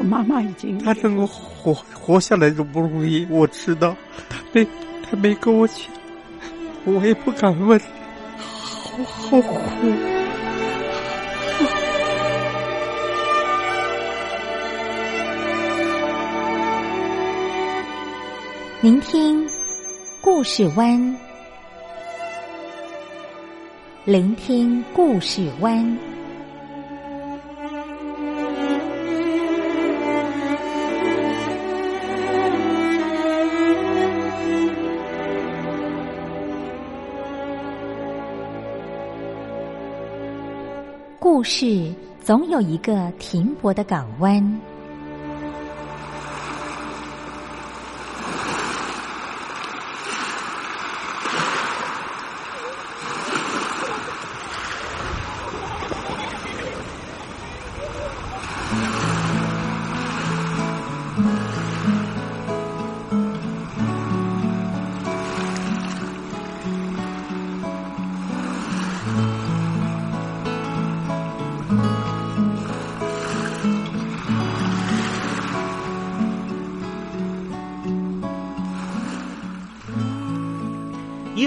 我妈妈已经她能够活活下来都不容易，我知道。她没她没跟我讲，我也不敢问，好好苦。聆听故事湾，聆听故事湾。故事总有一个停泊的港湾。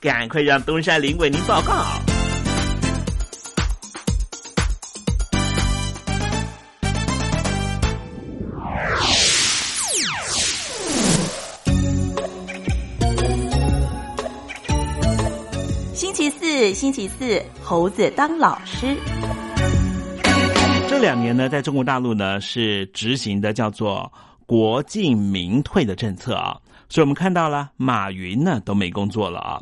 赶快让东山林为您报告。星期四，星期四，猴子当老师。这两年呢，在中国大陆呢是执行的叫做国进民退的政策啊，所以我们看到了马云呢都没工作了啊。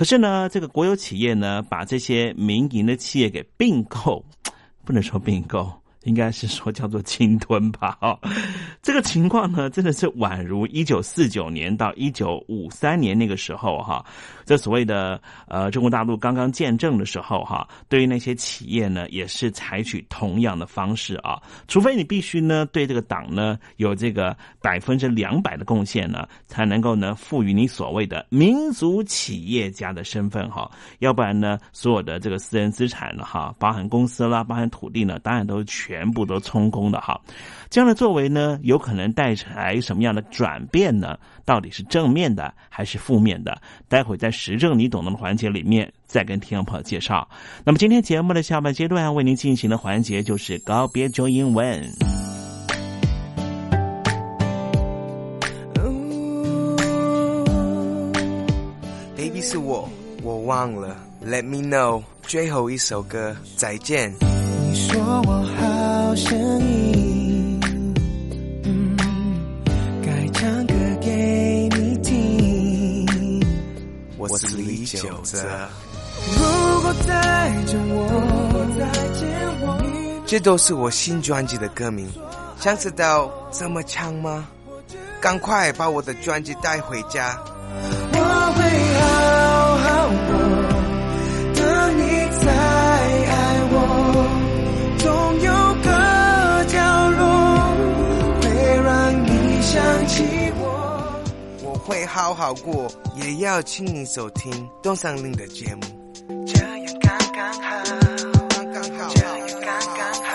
可是呢，这个国有企业呢，把这些民营的企业给并购，不能说并购。应该是说叫做侵吞吧，哦，这个情况呢，真的是宛如一九四九年到一九五三年那个时候哈，这所谓的呃中国大陆刚刚建政的时候哈，对于那些企业呢，也是采取同样的方式啊，除非你必须呢对这个党呢有这个百分之两百的贡献呢，才能够呢赋予你所谓的民族企业家的身份哈，要不然呢，所有的这个私人资产呢哈，包含公司啦，包含土地呢，当然都是。全部都充公的哈，这样的作为呢，有可能带来什么样的转变呢？到底是正面的还是负面的？待会在时政你懂的环节里面再跟听众朋友介绍。那么今天节目的下半阶段为您进行的环节就是告别中英文。Baby 是我，我忘了。Let me know，最后一首歌，再见。你说我好声音，嗯，该唱歌给你听。我是李玖哲。如果再见我，这都是我新专辑的歌名。想知道怎么唱吗？赶快把我的专辑带回家。我会好会好好过，也要请你收听东山林的节目。这样刚刚好，刚刚好，这样刚刚好，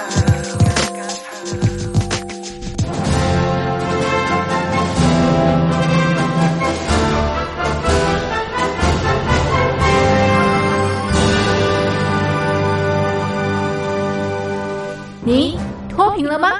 你脱贫了吗？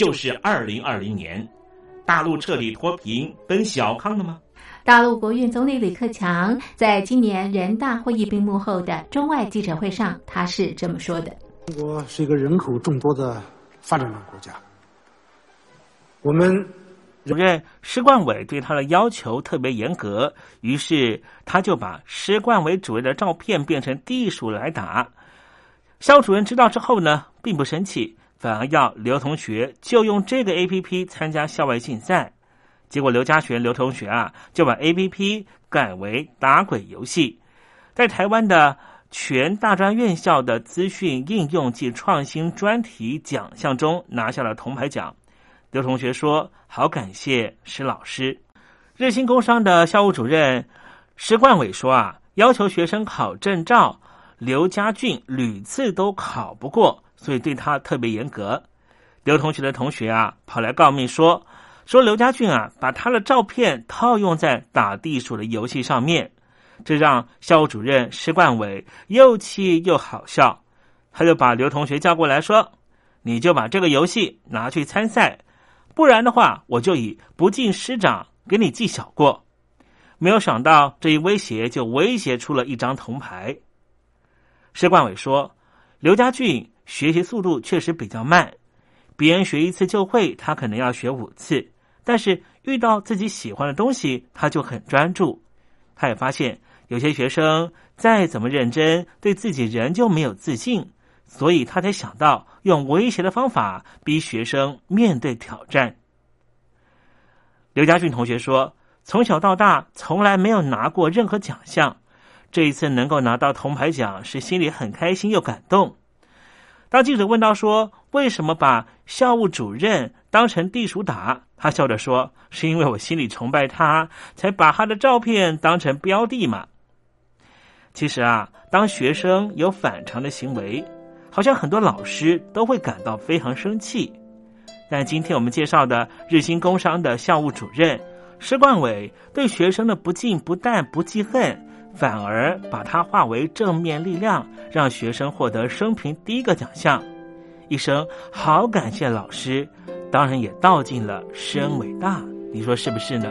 就是二零二零年，大陆彻底脱贫奔小康了吗？大陆国运总理李克强在今年人大会议闭幕后的中外记者会上，他是这么说的：“中国是一个人口众多的。”发展中国家，我们主任施冠伟对他的要求特别严格，于是他就把施冠伟主任的照片变成地鼠来打。肖主任知道之后呢，并不生气，反而要刘同学就用这个 A P P 参加校外竞赛。结果刘家璇刘同学啊，就把 A P P 改为打鬼游戏，在台湾的。全大专院校的资讯应用及创新专题奖项中拿下了铜牌奖。刘同学说：“好感谢施老师。”日新工商的校务主任施冠伟说：“啊，要求学生考证照，刘家俊屡次都考不过，所以对他特别严格。”刘同学的同学啊，跑来告密说：“说刘家俊啊，把他的照片套用在打地鼠的游戏上面。”这让校务主任施冠伟又气又好笑，他就把刘同学叫过来说：“你就把这个游戏拿去参赛，不然的话，我就以不敬师长给你记小过。”没有想到这一威胁就威胁出了一张铜牌。施冠伟说：“刘家俊学习速度确实比较慢，别人学一次就会，他可能要学五次，但是遇到自己喜欢的东西，他就很专注。他也发现。”有些学生再怎么认真，对自己仍旧没有自信，所以他才想到用威胁的方法逼学生面对挑战。刘家俊同学说：“从小到大从来没有拿过任何奖项，这一次能够拿到铜牌奖，是心里很开心又感动。”当记者问到说：“为什么把校务主任当成地鼠打？”他笑着说：“是因为我心里崇拜他，才把他的照片当成标的嘛。”其实啊，当学生有反常的行为，好像很多老师都会感到非常生气。但今天我们介绍的日新工商的校务主任施冠伟，对学生的不敬不但不记恨，反而把它化为正面力量，让学生获得生平第一个奖项。一声好感谢老师，当然也道尽了师恩伟大。你说是不是呢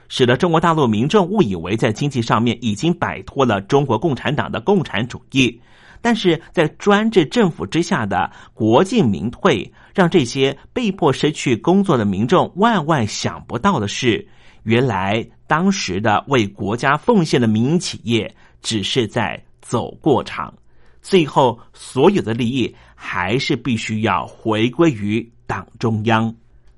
使得中国大陆民众误以为在经济上面已经摆脱了中国共产党的共产主义。但是在专制政府之下的国进民退，让这些被迫失去工作的民众万万想不到的是，原来当时的为国家奉献的民营企业只是在走过场，最后所有的利益还是必须要回归于党中央。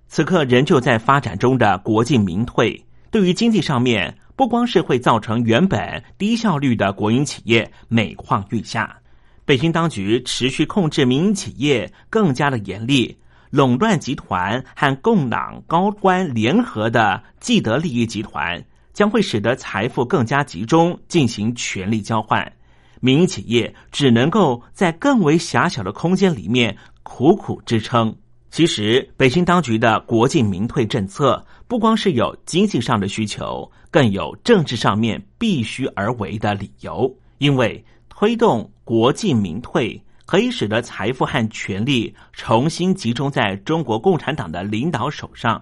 此刻仍旧在发展中的国进民退，对于经济上面不光是会造成原本低效率的国营企业每况愈下。北京当局持续控制民营企业，更加的严厉。垄断集团和共党高官联合的既得利益集团，将会使得财富更加集中，进行权力交换。民营企业只能够在更为狭小的空间里面苦苦支撑。其实，北京当局的国进民退政策，不光是有经济上的需求，更有政治上面必须而为的理由，因为。推动国进民退，可以使得财富和权力重新集中在中国共产党的领导手上，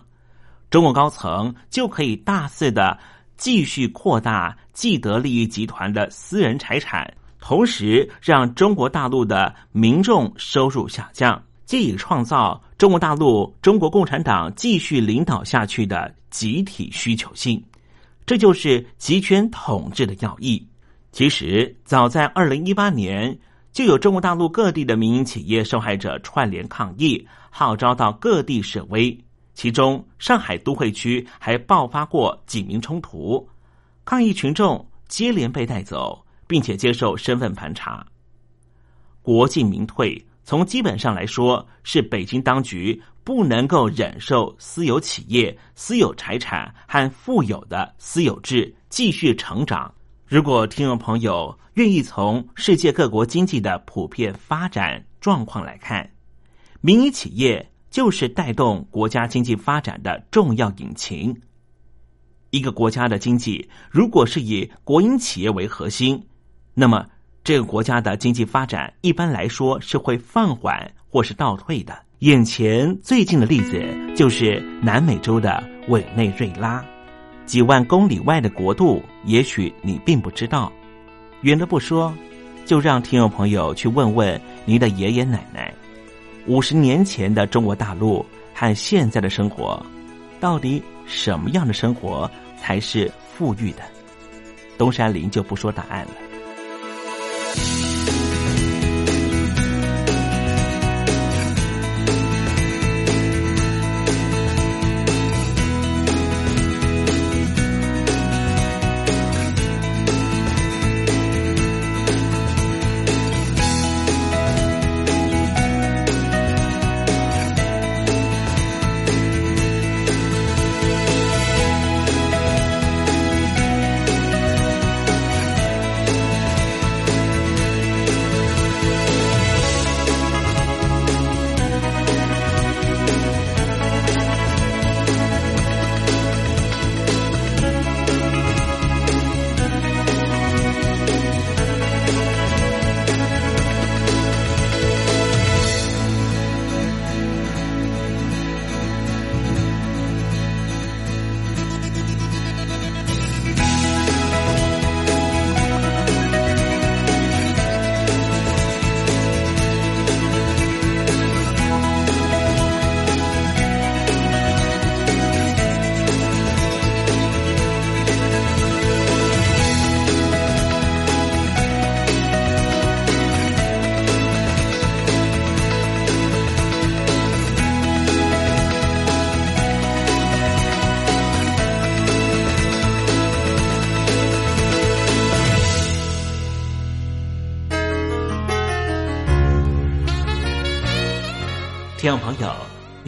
中国高层就可以大肆的继续扩大既得利益集团的私人财产，同时让中国大陆的民众收入下降，借以创造中国大陆中国共产党继续领导下去的集体需求性，这就是集权统治的要义。其实，早在二零一八年，就有中国大陆各地的民营企业受害者串联抗议，号召到各地示威。其中，上海都会区还爆发过警民冲突，抗议群众接连被带走，并且接受身份盘查。国进民退，从基本上来说，是北京当局不能够忍受私有企业、私有财产和富有的私有制继续成长。如果听众朋友愿意从世界各国经济的普遍发展状况来看，民营企业就是带动国家经济发展的重要引擎。一个国家的经济如果是以国营企业为核心，那么这个国家的经济发展一般来说是会放缓或是倒退的。眼前最近的例子就是南美洲的委内瑞拉。几万公里外的国度，也许你并不知道。远的不说，就让听众朋友去问问您的爷爷奶奶：五十年前的中国大陆和现在的生活，到底什么样的生活才是富裕的？东山林就不说答案了。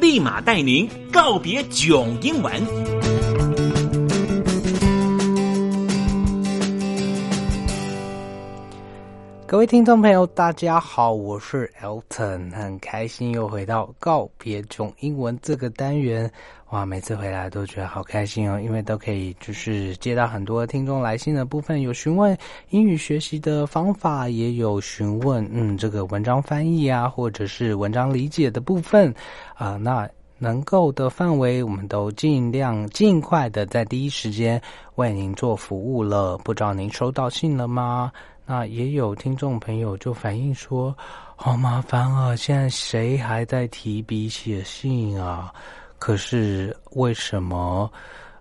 立马带您告别囧英文。各位听众朋友，大家好，我是 Elton，很开心又回到告别囧英文这个单元。哇，每次回来都觉得好开心哦，因为都可以就是接到很多听众来信的部分，有询问英语学习的方法，也有询问嗯这个文章翻译啊，或者是文章理解的部分啊、那。能够的范围，我们都尽量尽快的在第一时间为您做服务了。不知道您收到信了吗？那也有听众朋友就反映说，好麻烦啊！现在谁还在提笔写信啊？可是为什么，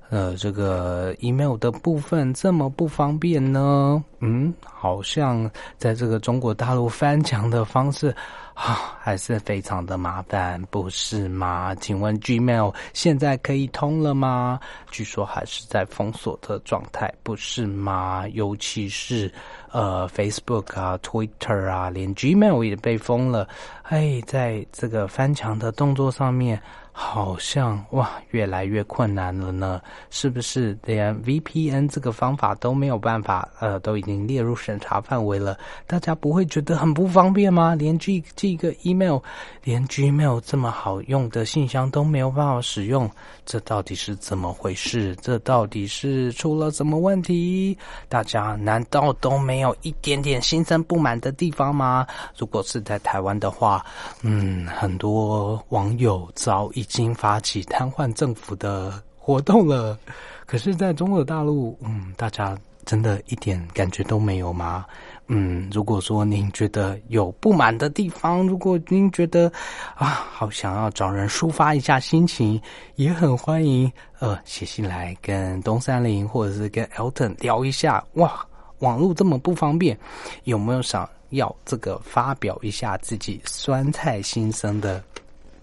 呃，这个 email 的部分这么不方便呢？嗯，好像在这个中国大陆翻墙的方式啊，还是非常的麻烦，不是吗？请问 Gmail 现在可以通了吗？据说还是在封锁的状态，不是吗？尤其是呃 Facebook 啊、Twitter 啊，连 Gmail 也被封了。哎，在这个翻墙的动作上面，好像哇，越来越困难了呢。是不是连 VPN 这个方法都没有办法？呃，都已经列入审查范围了，大家不会觉得很不方便吗？连寄寄个 email，连 Gmail 这么好用的信箱都没有办法使用，这到底是怎么回事？这到底是出了什么问题？大家难道都没有一点点心生不满的地方吗？如果是在台湾的话，嗯，很多网友早已经发起瘫痪政府的活动了。可是，在中国大陆，嗯，大家真的一点感觉都没有吗？嗯，如果说您觉得有不满的地方，如果您觉得啊，好想要找人抒发一下心情，也很欢迎呃写信来跟东山林或者是跟 Elton 聊一下。哇，网络这么不方便，有没有想要这个发表一下自己酸菜心声的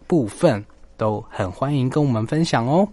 部分，都很欢迎跟我们分享哦。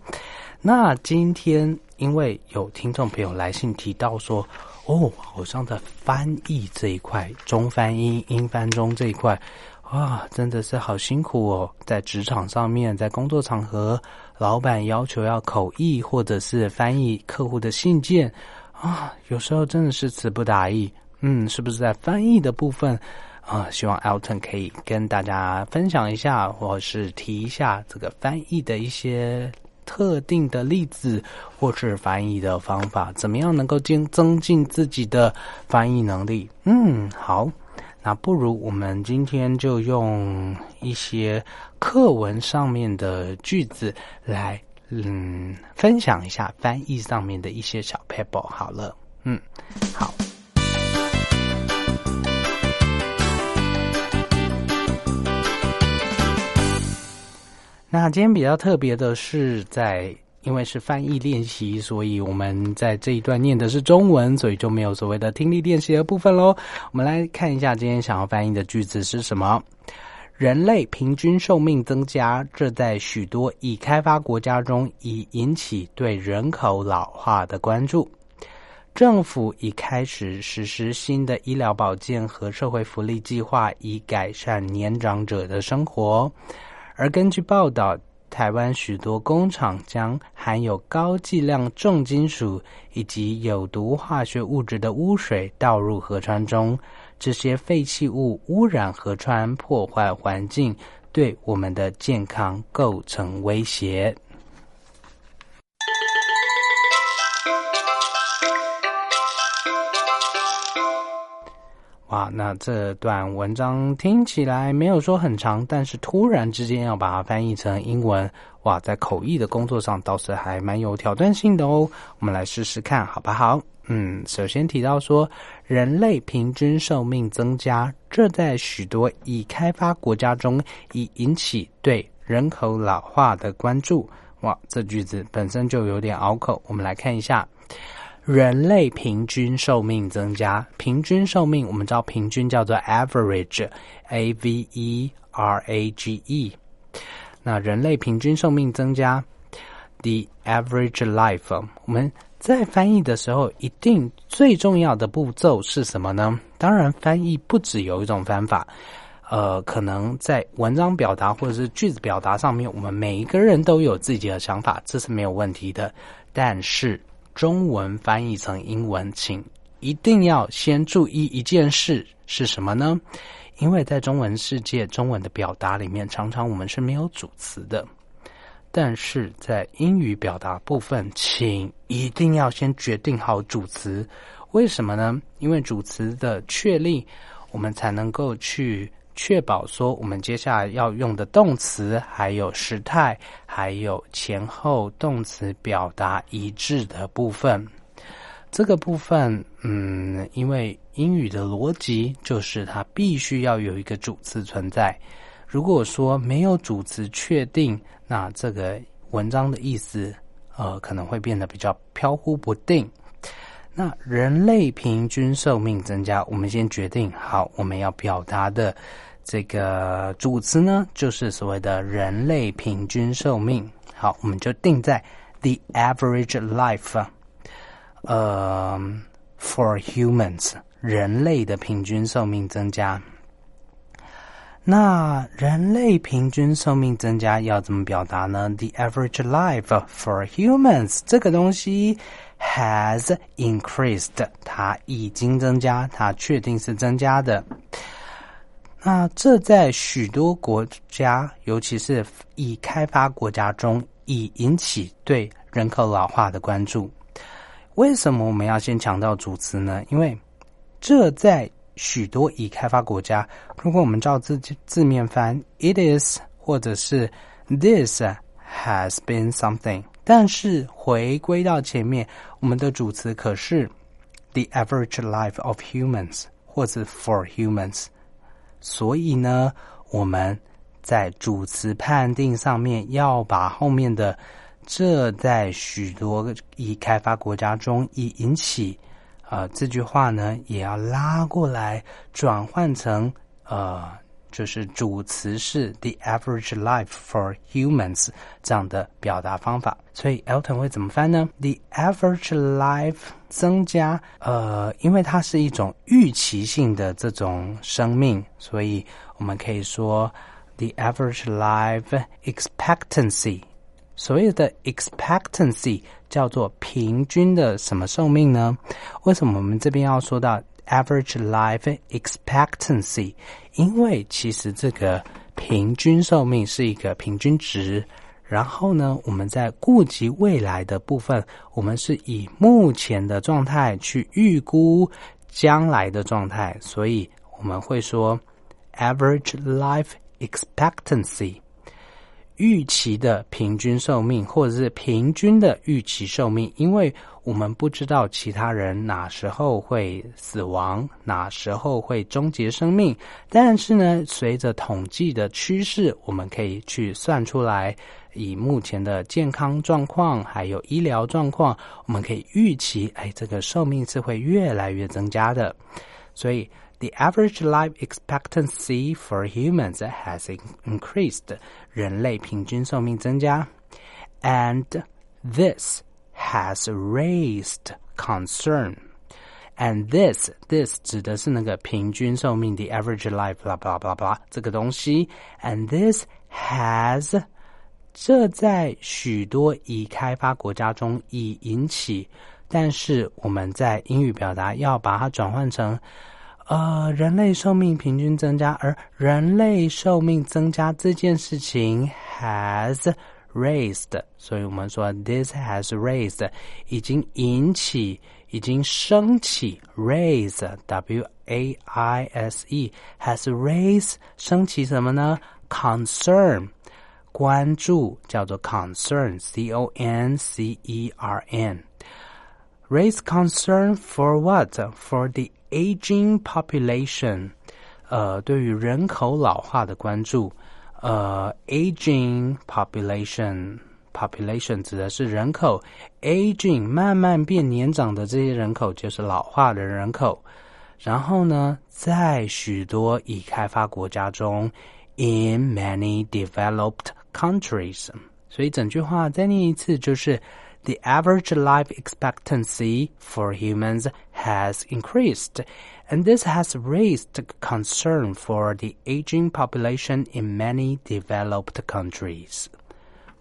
那今天因为有听众朋友来信提到说，哦，好像在翻译这一块，中翻英、英翻中这一块，啊，真的是好辛苦哦。在职场上面，在工作场合，老板要求要口译或者是翻译客户的信件啊，有时候真的是词不达意。嗯，是不是在翻译的部分啊？希望 Alton 可以跟大家分享一下，或是提一下这个翻译的一些。特定的例子或是翻译的方法，怎么样能够增增进自己的翻译能力？嗯，好，那不如我们今天就用一些课文上面的句子来，嗯，分享一下翻译上面的一些小 paper。好了，嗯，好。那今天比较特别的是，在因为是翻译练习，所以我们在这一段念的是中文，所以就没有所谓的听力练习的部分喽。我们来看一下今天想要翻译的句子是什么：人类平均寿命增加，这在许多已开发国家中已引起对人口老化的关注。政府已开始实施新的医疗保健和社会福利计划，以改善年长者的生活。而根据报道，台湾许多工厂将含有高剂量重金属以及有毒化学物质的污水倒入河川中，这些废弃物污染河川，破坏环境，对我们的健康构成威胁。哇，那这段文章听起来没有说很长，但是突然之间要把它翻译成英文，哇，在口译的工作上倒是还蛮有挑战性的哦。我们来试试看，好不好？嗯，首先提到说，人类平均寿命增加，这在许多已开发国家中已引起对人口老化的关注。哇，这句子本身就有点拗口，我们来看一下。人类平均寿命增加，平均寿命我们知道平均叫做 average，a v e r a g e。那人类平均寿命增加，the average life。我们在翻译的时候，一定最重要的步骤是什么呢？当然，翻译不只有一种方法，呃，可能在文章表达或者是句子表达上面，我们每一个人都有自己的想法，这是没有问题的。但是，中文翻译成英文，请一定要先注意一件事是什么呢？因为在中文世界，中文的表达里面，常常我们是没有主词的。但是在英语表达部分，请一定要先决定好主词。为什么呢？因为主词的确立，我们才能够去。确保说我们接下来要用的动词，还有时态，还有前后动词表达一致的部分。这个部分，嗯，因为英语的逻辑就是它必须要有一个主词存在。如果说没有主词确定，那这个文章的意思，呃，可能会变得比较飘忽不定。那人类平均寿命增加，我们先决定好我们要表达的。这个主词呢，就是所谓的人类平均寿命。好，我们就定在 the average life，呃，for humans，人类的平均寿命增加。那人类平均寿命增加要怎么表达呢？The average life for humans 这个东西 has increased，它已经增加，它确定是增加的。那这在许多国家，尤其是已开发国家中，已引起对人口老化的关注。为什么我们要先强调主词呢？因为这在许多已开发国家，如果我们照字字面翻，it is 或者是 this has been something，但是回归到前面，我们的主词可是 the average life of humans，或者 for humans。所以呢，我们在主词判定上面要把后面的“这在许多已开发国家中已引起”啊这句话呢，也要拉过来转换成呃。就是主词是 the average life for humans 这样的表达方法，所以 Elton 会怎么翻呢？The average life 增加，呃，因为它是一种预期性的这种生命，所以我们可以说 the average life expectancy。所谓的 expectancy 叫做平均的什么寿命呢？为什么我们这边要说到？Average life expectancy，因为其实这个平均寿命是一个平均值，然后呢，我们在顾及未来的部分，我们是以目前的状态去预估将来的状态，所以我们会说 average life expectancy。预期的平均寿命，或者是平均的预期寿命，因为我们不知道其他人哪时候会死亡，哪时候会终结生命。但是呢，随着统计的趋势，我们可以去算出来，以目前的健康状况还有医疗状况，我们可以预期，哎，这个寿命是会越来越增加的。所以。The average life expectancy for humans has increased. 人类平均寿命增加，and this has raised concern. And this this 指的是那个平均寿命，the average life blah blah blah blah 这个东西。And this has 这在许多已开发国家中已引起，但是我们在英语表达要把它转换成。呃，人类寿命平均增加，而人类寿命增加这件事情 has raised，所以我们说 this has raised 已经引起，已经升起 raise，w a i s e has raised 升起什么呢？concern 关注叫做 concern，c o n c e r n raise concern for what for the aging population，呃，对于人口老化的关注， 呃，aging population，population 指的是人口，aging 慢慢变年长的这些人口就是老化的人口。然后呢，在许多已开发国家中，in many developed countries，所以整句话再念一次就是。the average life expectancy for humans has increased, and this has raised concern for the aging population in many developed countries.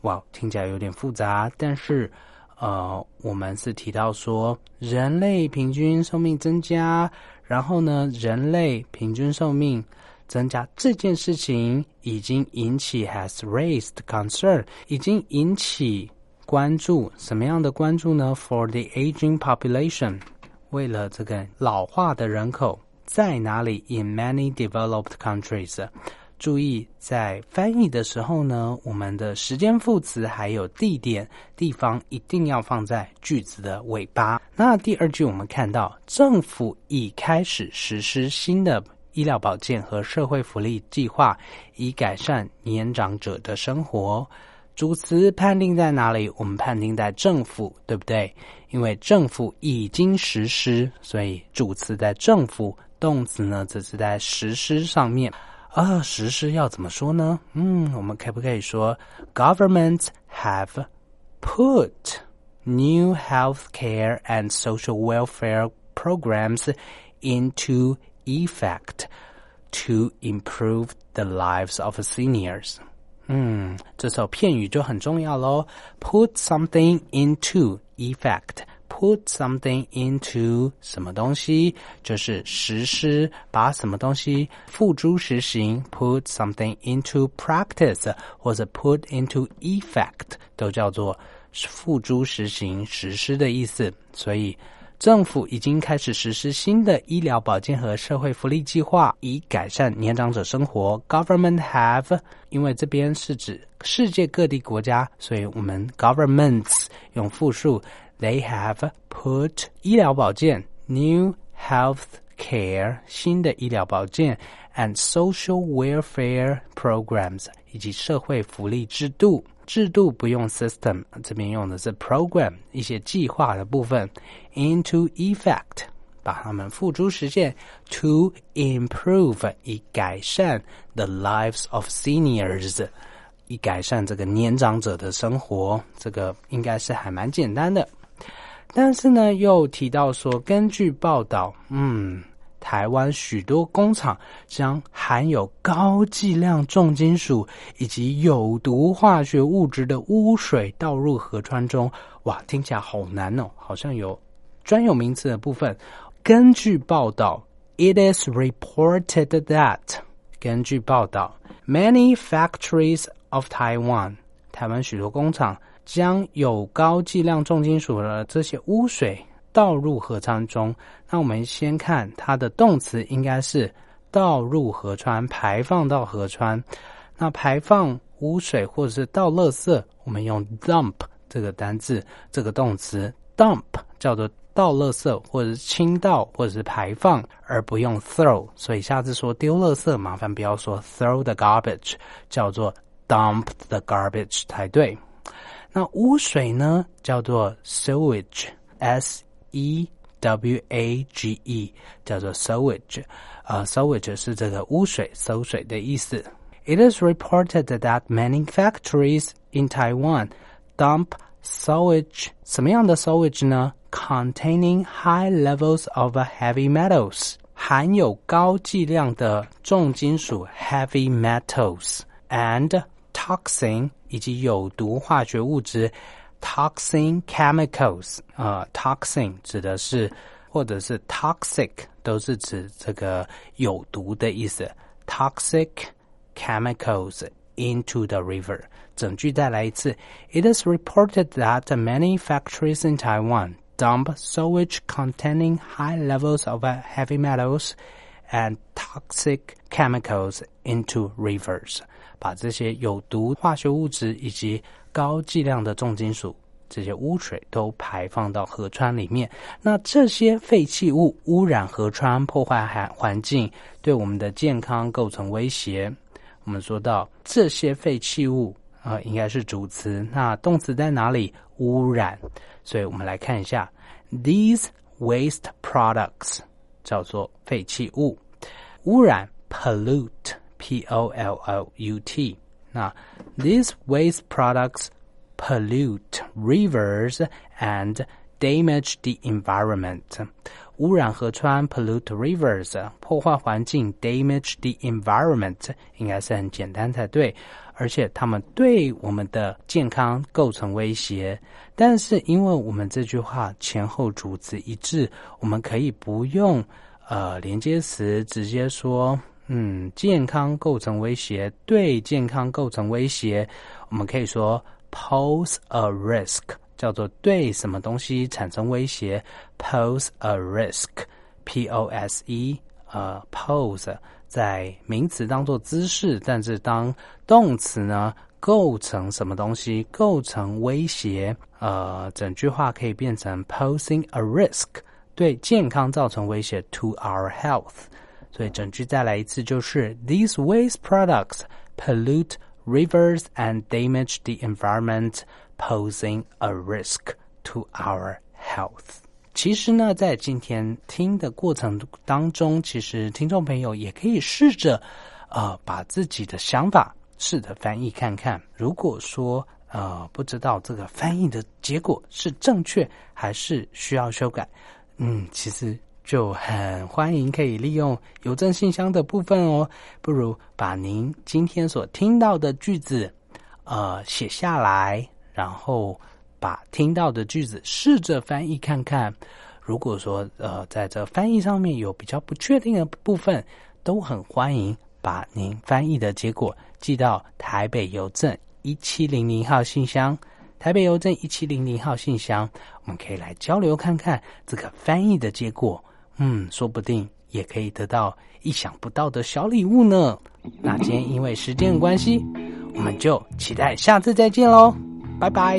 哇，听起来有点复杂，但是呃，我们是提到说人类平均寿命增加，然后呢，人类平均寿命增加这件事情已经引起 has raised concern，已经引起关注什么样的关注呢？For the aging population， 为了这个老化的人口在哪里？In many developed countries，注意在翻译的时候呢，我们的时间副词还有地点地方一定要放在句子的尾巴。那第二句我们看到政府已开始实施新的医疗保健和社会福利计划，以改善年长者的生活。主词判定在哪里？我们判定在政府，对不对？因为政府已经实施，所以主词在政府，动词呢则是在实施上面。啊，实施要怎么说呢？嗯，我们可不可以说，governments have put new health care and social welfare programs into effect to improve the lives of seniors？嗯，这首片语就很重要喽。Put something into effect. Put something into 什么东西，就是实施，把什么东西付诸实行。Put something into practice 或者 put into effect 都叫做付诸实行、实施的意思。所以。政府已经开始实施新的医疗保健和社会福利计划，以改善年长者生活。Government have，因为这边是指世界各地国家，所以我们 governments 用复数。They have put 医疗保健 new health care 新的医疗保健 and social welfare programs 以及社会福利制度。制度不用 system，这边用的是 program，一些计划的部分 into effect，把它们付诸实现 to improve，以改善 the lives of seniors，以改善这个年长者的生活。这个应该是还蛮简单的，但是呢，又提到说，根据报道，嗯。台湾许多工厂将含有高剂量重金属以及有毒化学物质的污水倒入河川中。哇，听起来好难哦，好像有专有名词的部分。根据报道，It is reported that 根据报道，many factories of Taiwan 台湾许多工厂将有高剂量重金属的这些污水。倒入河川中，那我们先看它的动词应该是倒入河川，排放到河川。那排放污水或者是倒垃圾，我们用 dump 这个单字，这个动词 dump 叫做倒垃圾或者是倾倒或者是排放，而不用 throw。所以下次说丢垃圾，麻烦不要说 throw the garbage，叫做 dump the garbage 才对。那污水呢，叫做 sewage，s e w a g e，叫做 sewage。呃，sewage 是这个污水、馊水的意思。It is reported that many factories in Taiwan dump sewage，什么样的 sewage 呢？Containing high levels of heavy metals，含有高剂量的重金属 heavy metals and toxin 以及有毒化学物质 toxin chemicals。啊、呃、，toxin 指的是或者是 toxic 都是指这个有毒的意思。toxic chemicals into the river。整句再来一次。It is reported that many factories in Taiwan dump sewage containing high levels of heavy metals and toxic chemicals into rivers。把这些有毒化学物质以及 高剂量的重金属这些污水都排放到河川里面。那这些废弃物污染河川，破坏环环境，对我们的健康构成威胁。我们说到这些废弃物啊、应该是主词。那动词在哪里？污染。所以我们来看一下，these waste products 叫做废弃物，污染 pollute，p o l l u t。那 these waste products pollute rivers and damage the environment. 污染河川 pollute rivers 破坏环境 damage the environment 应该是很简单才对，而且它们对我们的健康构成威胁。但是因为我们这句话前后主词一致，我们可以不用呃连接词，直接说嗯健康构成威胁，对健康构成威胁，我们可以说 pose a risk。叫做对什么东西产生威胁，pose a risk，p o s e，呃，pose 在名词当做姿势，但是当动词呢，构成什么东西构成威胁，呃，整句话可以变成 posing a risk，对健康造成威胁，to our health。所以整句再来一次，就是 These waste products pollute rivers and damage the environment. posing a risk to our health。其实呢，在今天听的过程当中，其实听众朋友也可以试着，呃，把自己的想法试着翻译看看。如果说呃不知道这个翻译的结果是正确还是需要修改，嗯，其实就很欢迎可以利用邮政信箱的部分哦。不如把您今天所听到的句子，呃，写下来。然后把听到的句子试着翻译看看，如果说呃在这翻译上面有比较不确定的部分，都很欢迎把您翻译的结果寄到台北邮政一七零零号信箱。台北邮政一七零零号信箱，我们可以来交流看看这个翻译的结果。嗯，说不定也可以得到意想不到的小礼物呢。那今天因为时间的关系，我们就期待下次再见喽。拜拜。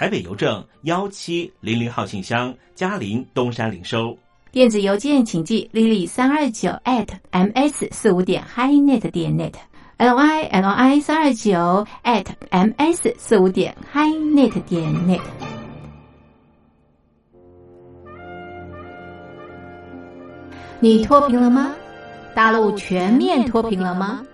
台北邮政幺七零零号信箱，嘉陵东山领收。电子邮件请寄 lily 三二九 at ms 四五点 highnet 点 net，l y l i 三二九 at ms 四五点 highnet 点 net。你脱贫了吗？大陆全面脱贫了吗？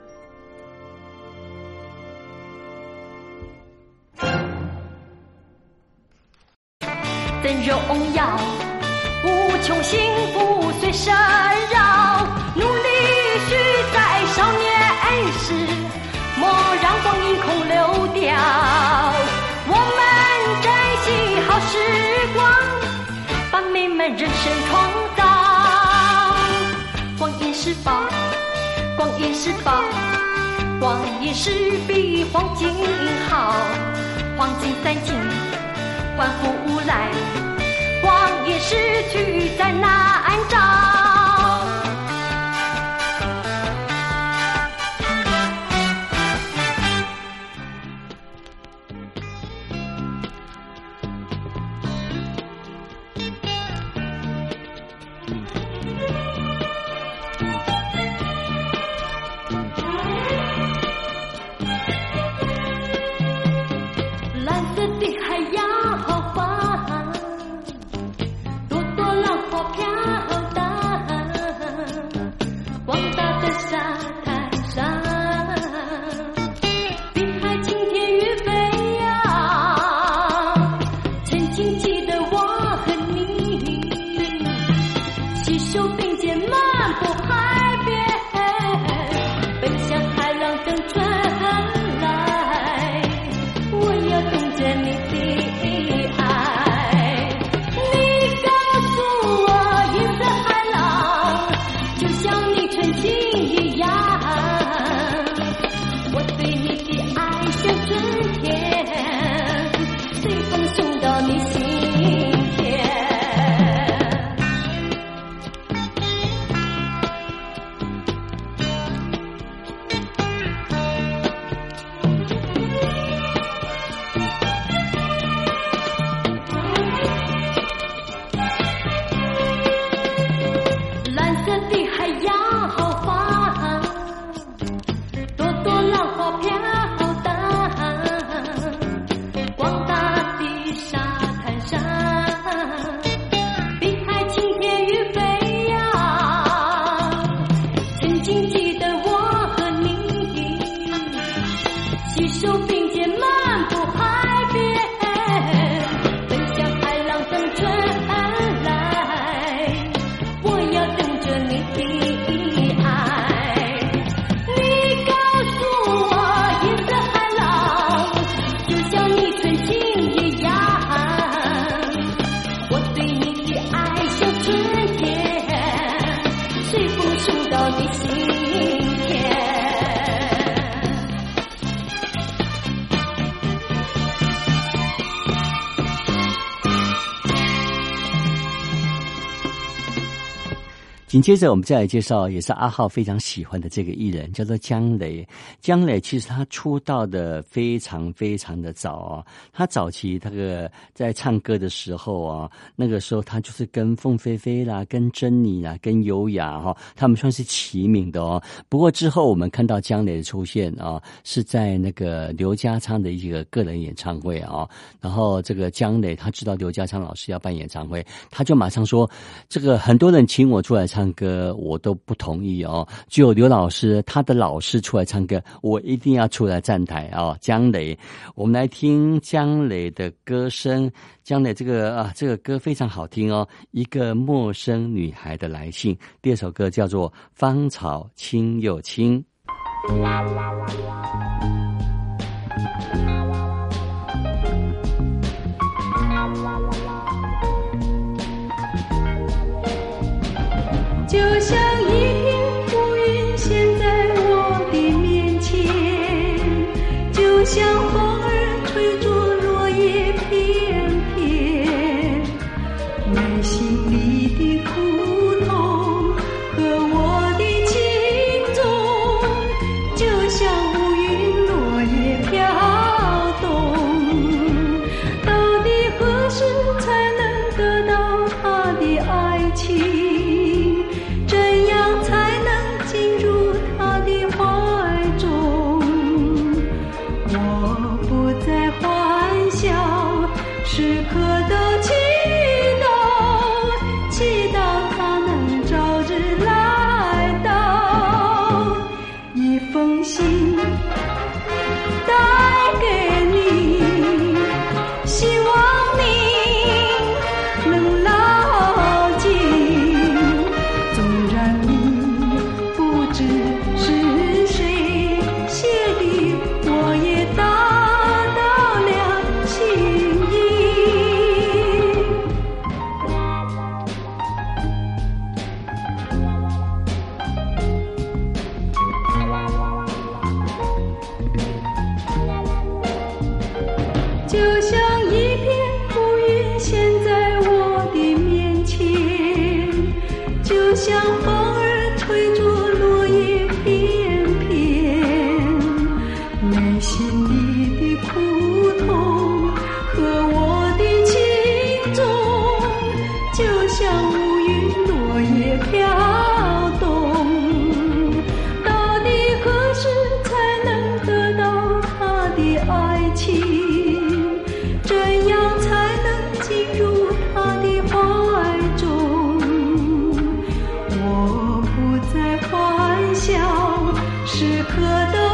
荣耀，无穷幸福随身绕。努力需在少年时，莫让光阴空流掉。我们珍惜好时光，把美满人生创造。光阴是宝，光阴是宝，光阴是比黄金好。黄金散尽，万福无来。光阴逝去再难找。紧接着，我们再来介绍，也是阿浩非常喜欢的这个艺人，叫做江磊。江磊其实他出道的非常非常的早啊，他早期那个在唱歌的时候啊，那个时候他就是跟凤飞飞啦、跟珍妮啦、跟优雅哈，他们算是齐名的哦。不过之后我们看到江磊的出现啊，是在那个刘家昌的一个个人演唱会啊，然后这个江磊他知道刘家昌老师要办演唱会，他就马上说：“这个很多人请我出来唱唱歌，我都不同意哦。只有刘老师他的老师出来唱歌，我一定要出来站台啊。”江磊，我们来听江磊的歌声。江磊这个啊，这个歌非常好听哦，《一个陌生女孩的来信》。第二首歌叫做《芳草青又青》。就像一片浮云现在我的面前，就像风儿可等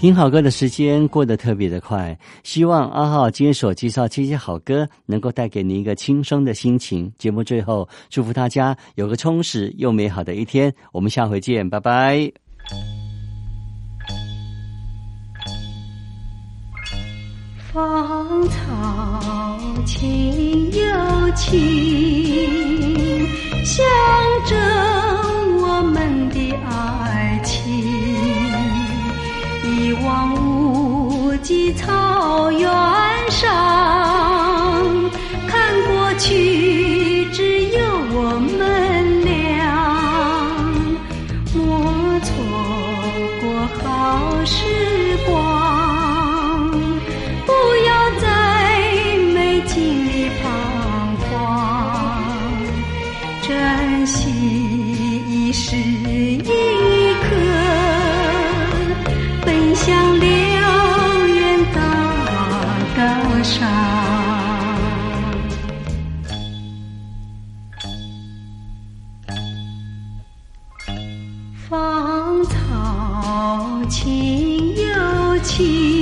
听好歌的时间过得特别的快，希望阿浩今天所介绍这些好歌能够带给您一个轻松的心情。节目最后，祝福大家有个充实又美好的一天。我们下回见，拜拜。芳草青又青，象征我们的爱望无际草原上，看过去只有我们俩，我错过好时情又情。